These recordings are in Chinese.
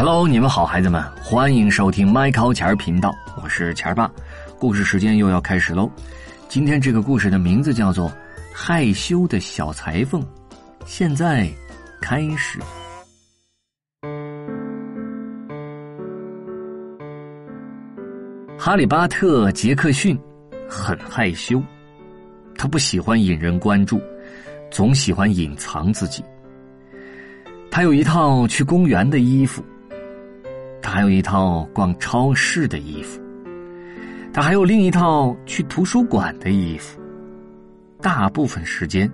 Hello，你们好，孩子们，欢迎收听麦考钱儿频道，我是钱儿爸。故事时间又要开始喽。今天这个故事的名字叫做《害羞的小裁缝》，现在开始。哈利巴特·杰克逊很害羞，他不喜欢引人关注，总喜欢隐藏自己。他有一套去公园的衣服。他还有一套逛超市的衣服，他还有另一套去图书馆的衣服。大部分时间，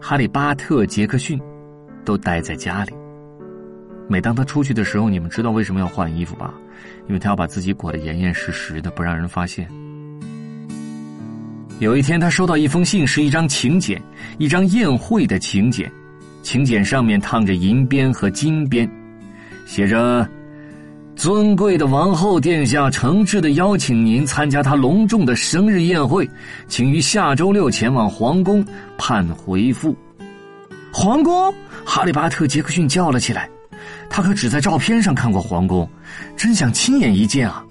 哈利巴特·杰克逊都待在家里。每当他出去的时候，你们知道为什么要换衣服吧？因为他要把自己裹得严严实实的，不让人发现。有一天，他收到一封信，是一张请柬，一张宴会的请柬。请柬上面烫着银边和金边，写着。尊贵的王后殿下诚挚的邀请您参加他隆重的生日宴会，请于下周六前往皇宫盼回复。皇宫！哈利巴特·杰克逊叫了起来。他可只在照片上看过皇宫，真想亲眼一见啊！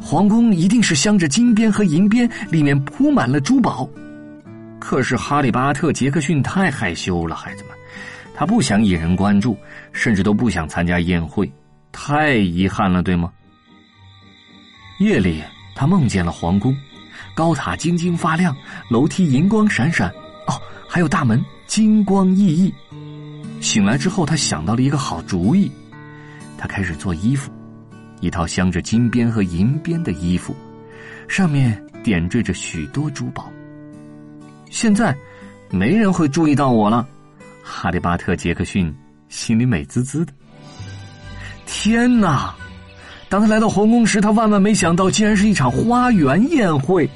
皇宫一定是镶着金边和银边，里面铺满了珠宝。可是哈利巴特·杰克逊太害羞了，孩子们，他不想引人关注，甚至都不想参加宴会。太遗憾了，对吗？夜里，他梦见了皇宫，高塔晶晶发亮，楼梯银光闪闪，哦，还有大门金光熠熠。醒来之后，他想到了一个好主意，他开始做衣服，一套镶着金边和银边的衣服，上面点缀着许多珠宝。现在，没人会注意到我了，哈利巴特·杰克逊心里美滋滋的。天哪！当他来到皇宫时，他万万没想到，竟然是一场花园宴会。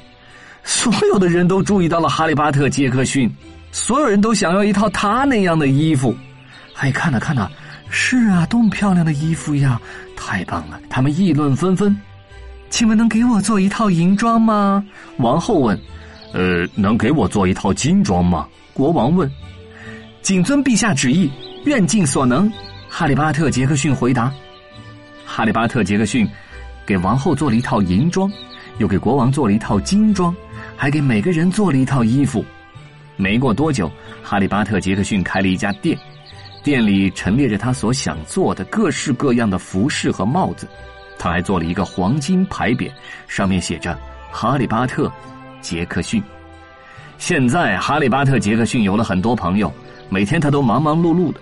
所有的人都注意到了哈利巴特·杰克逊，所有人都想要一套他那样的衣服。哎，看呐看呐，是啊，多么漂亮的衣服呀！太棒了！他们议论纷纷。请问能给我做一套银装吗？王后问。呃，能给我做一套金装吗？国王问。谨遵陛下旨意，愿尽所能。哈利巴特·杰克逊回答。哈利巴特·杰克逊给王后做了一套银装，又给国王做了一套金装，还给每个人做了一套衣服。没过多久，哈利巴特·杰克逊开了一家店，店里陈列着他所想做的各式各样的服饰和帽子。他还做了一个黄金牌匾，上面写着“哈利巴特·杰克逊”。现在，哈利巴特·杰克逊有了很多朋友，每天他都忙忙碌碌的，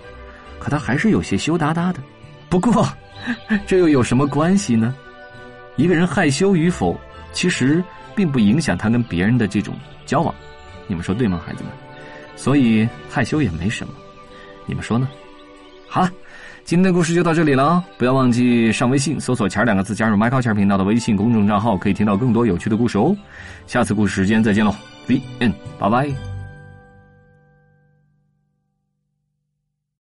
可他还是有些羞答答的。不过，这又有什么关系呢？一个人害羞与否，其实并不影响他跟别人的这种交往。你们说对吗，孩子们？所以害羞也没什么。你们说呢？好了，今天的故事就到这里了。不要忘记上微信搜索“钱”两个字，加入麦考钱频道的微信公众账号，可以听到更多有趣的故事哦。下次故事时间再见喽，The end，拜拜。